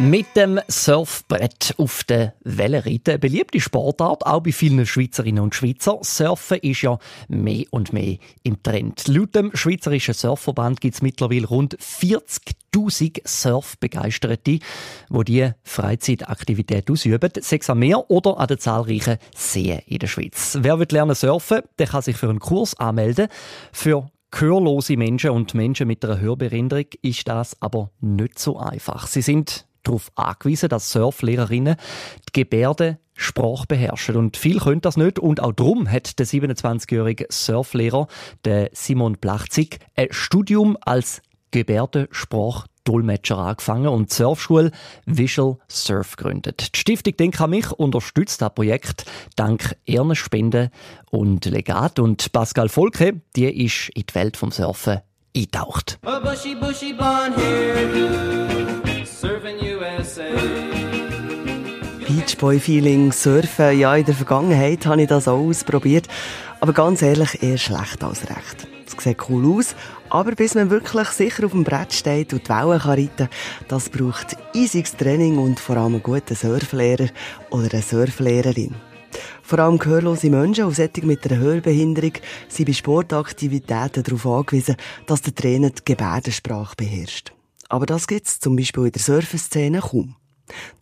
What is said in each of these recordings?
Mit dem Surfbrett auf der Welle reiten. Eine beliebte Sportart, auch bei vielen Schweizerinnen und Schweizer. Surfen ist ja mehr und mehr im Trend. Laut dem Schweizerischen Surfverband gibt es mittlerweile rund 40.000 Surfbegeisterte, die diese Freizeitaktivität ausüben, sechs am Meer oder an den zahlreichen Seen in der Schweiz. Wer will lernen surfen, der kann sich für einen Kurs anmelden. Für Gehörlose Menschen und Menschen mit einer Hörbehinderung ist das aber nicht so einfach. Sie sind darauf angewiesen, dass Surflehrerinnen die Gebärdensprache beherrschen. Und viel können das nicht. Und auch darum hat der 27-jährige Surflehrer, der Simon Plachzig, ein Studium als Gebärdensprach Dolmetscher angefangen und die Surfschule Visual Surf gegründet. Die Stiftung Denk an mich unterstützt das Projekt dank ihren Spenden und Legat. Und Pascal Volke, die ist in die Welt vom Surfen eingetaucht. bushy, bushy Beachboy-Feeling, Surfen, ja, in der Vergangenheit habe ich das auch ausprobiert. Aber ganz ehrlich, eher schlecht als recht. Es sieht cool aus, aber bis man wirklich sicher auf dem Brett steht und die Wellen kann reiten das braucht eisiges Training und vor allem einen guten Surflehrer oder eine Surflehrerin. Vor allem gehörlose Menschen und solche mit einer Hörbehinderung sind bei Sportaktivitäten darauf angewiesen, dass der Trainer die Gebärdensprache beherrscht. Aber das gibt es zum Beispiel in der Surferszene kaum.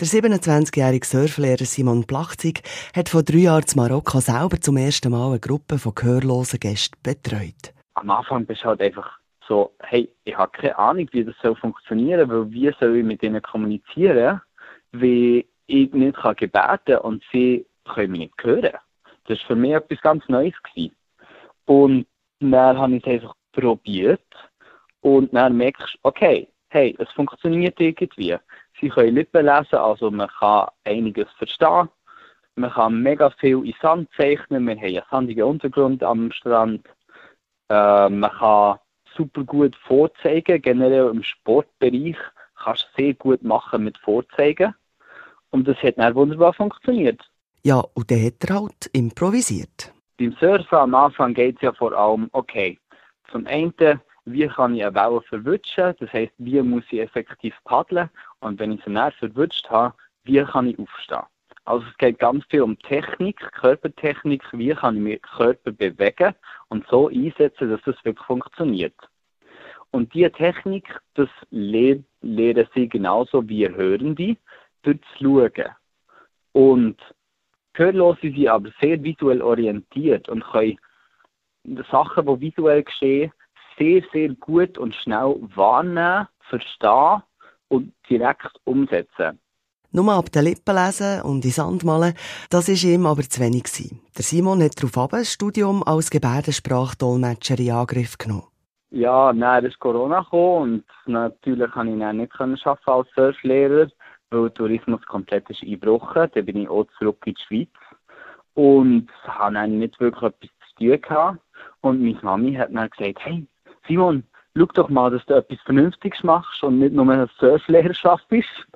Der 27-jährige Surflehrer Simon Plachzig hat vor drei Jahren in Marokko selber zum ersten Mal eine Gruppe von gehörlosen Gästen betreut. Am Anfang bist du halt einfach so, hey, ich habe keine Ahnung, wie das soll funktionieren, weil wie soll ich mit ihnen kommunizieren, wie ich nicht kann gebeten und sie können mich nicht hören. Das war für mich etwas ganz Neues. Gewesen. Und dann habe ich es einfach probiert und dann merkst du, okay, hey, es funktioniert irgendwie. Sie können Lippen lesen, also man kann einiges verstehen. Man kann mega viel in Sand zeichnen. Wir haben einen sandigen Untergrund am Strand. Äh, man kann super gut vorzeigen. Generell im Sportbereich kannst du sehr gut machen mit Vorzeigen. Und das hat dann wunderbar funktioniert. Ja, und dann hat er halt improvisiert. Beim Surfen am Anfang geht es ja vor allem, okay, zum einen wie kann ich eine Welle verwutschen, das heißt, wie muss ich effektiv paddeln und wenn ich sie näher verwutscht habe, wie kann ich aufstehen. Also es geht ganz viel um Technik, Körpertechnik, wie kann ich meinen Körper bewegen und so einsetzen, dass das wirklich funktioniert. Und diese Technik, das lehren sie genauso wie Hörende, durch das Schauen. Und Gehörlose sind aber sehr visuell orientiert und können Sachen, die visuell geschehen, sehr, sehr gut und schnell wahrnehmen, verstehen und direkt umsetzen. Nur ab den Lippen lesen und in Sand malen, das war ihm aber zu wenig. Der Simon hat daraufhin ein Studium als Gebärdensprachdolmetscher in Angriff genommen. Ja, dann ist Corona gekommen und natürlich konnte ich dann nicht arbeiten als Surflehrer, weil der Tourismus komplett ist eingebrochen. Dann bin ich auch zurück in die Schweiz und habe dann nicht wirklich etwas zu tun gehabt. Und meine Mami hat dann gesagt, hey, Simon, schau doch mal, dass du etwas Vernünftiges machst und nicht nur eine Surflehrerschaft bist.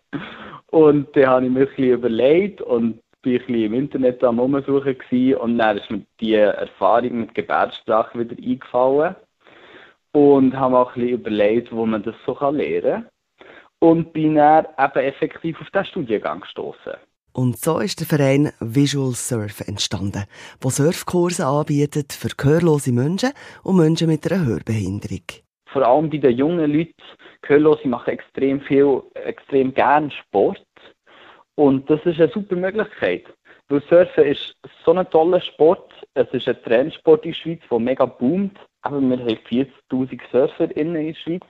Und dann habe ich mir ein bisschen überlegt und bin ein bisschen im Internet am Umsuchen und dann ist mir die Erfahrung mit Gebärdensprache wieder eingefallen und habe auch ein bisschen überlegt, wo man das so lernen kann. Und bin dann eben effektiv auf diesen Studiengang gestoßen. Und so ist der Verein Visual Surf entstanden, wo Surfkurse anbietet für gehörlose Menschen und Menschen mit einer Hörbehinderung. Vor allem bei den jungen Leuten, Gehörlose machen extrem viel, extrem gern Sport. Und das ist eine super Möglichkeit. Weil Surfen ist so ein toller Sport. Es ist ein Trendsport in der Schweiz, der mega boomt. Aber wir haben 40.000 Surfer in der Schweiz.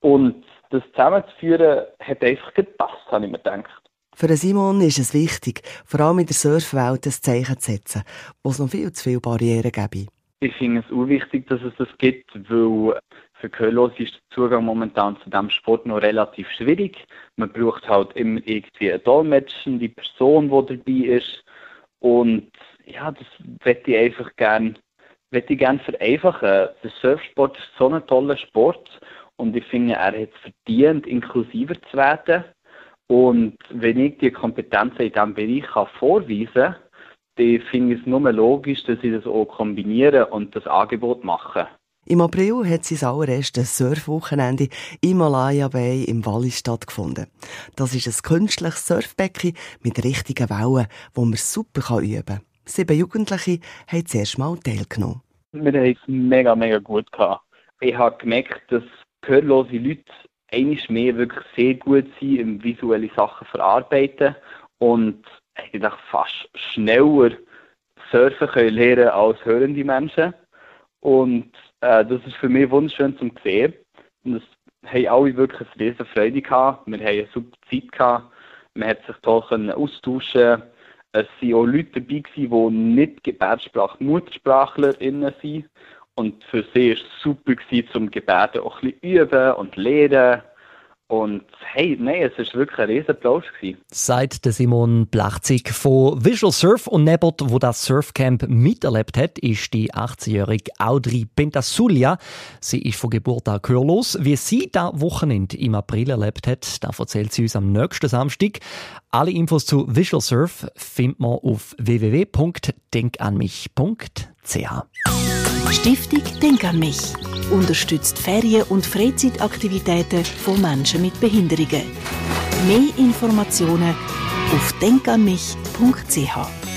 Und das zusammenzuführen hat einfach gepasst, habe ich mir gedacht. Für Simon ist es wichtig, vor allem in der Surfwelt ein Zeichen zu setzen, wo es noch viel zu viele Barrieren gibt. Ich finde es auch wichtig, dass es das gibt, weil für Gehörlose ist der Zugang momentan zu diesem Sport noch relativ schwierig. Man braucht halt immer irgendwie eine dolmetschende Person, die dabei ist. Und ja, das möchte ich einfach gerne möchte gerne vereinfachen. Der Surfsport ist so ein toller Sport und ich finde, er hat es verdient, inklusiver zu werden. Und wenn ich die Kompetenzen in diesem Bereich kann vorweisen kann, dann finde ich es nur logisch, dass sie das auch kombinieren und das Angebot machen. Im April hat sein allererstes Surfwochenende im Malaya Bay im Wallis stattgefunden. Das ist ein künstliches Surfbecken mit richtigen Wellen, wo man super üben kann. Sieben Jugendliche haben zuerst mal teilgenommen. Wir haben es mega, mega gut gehabt. Ich habe gemerkt, dass gehörlose Leute eigentlich mehr wirklich sehr gut sind im visuelle Sachen verarbeiten und ich dachte fast schneller surfen können lernen als hörende Menschen. Und äh, das ist für mich wunderschön zum sehen. Und das haben alle wirklich eine riesen Freude gehabt. Wir haben eine super Zeit gehabt. Man hat sich toll austauschen Es waren auch Leute dabei, die nicht Gebärdensprach-MuttersprachlerInnen sind. Und für sie war es super, gewesen, zum Gebärden auch ein bisschen üben und lernen. Und hey, nein, es war wirklich ein riesen Applaus. Seit der Simon Blachzig von Visual Surf und Nebot, wo das Surfcamp miterlebt hat, ist die 18-jährige Audrey Pentasulia. Sie ist von Geburt an gehörlos. Wie sie das Wochenende im April erlebt hat, da erzählt sie uns am nächsten Samstag. Alle Infos zu Visual Surf findet man auf www.denkanmich.ch. Stiftung Denk an mich unterstützt Ferien- und Freizeitaktivitäten von Menschen mit Behinderungen. Mehr Informationen auf denkanmich.ch.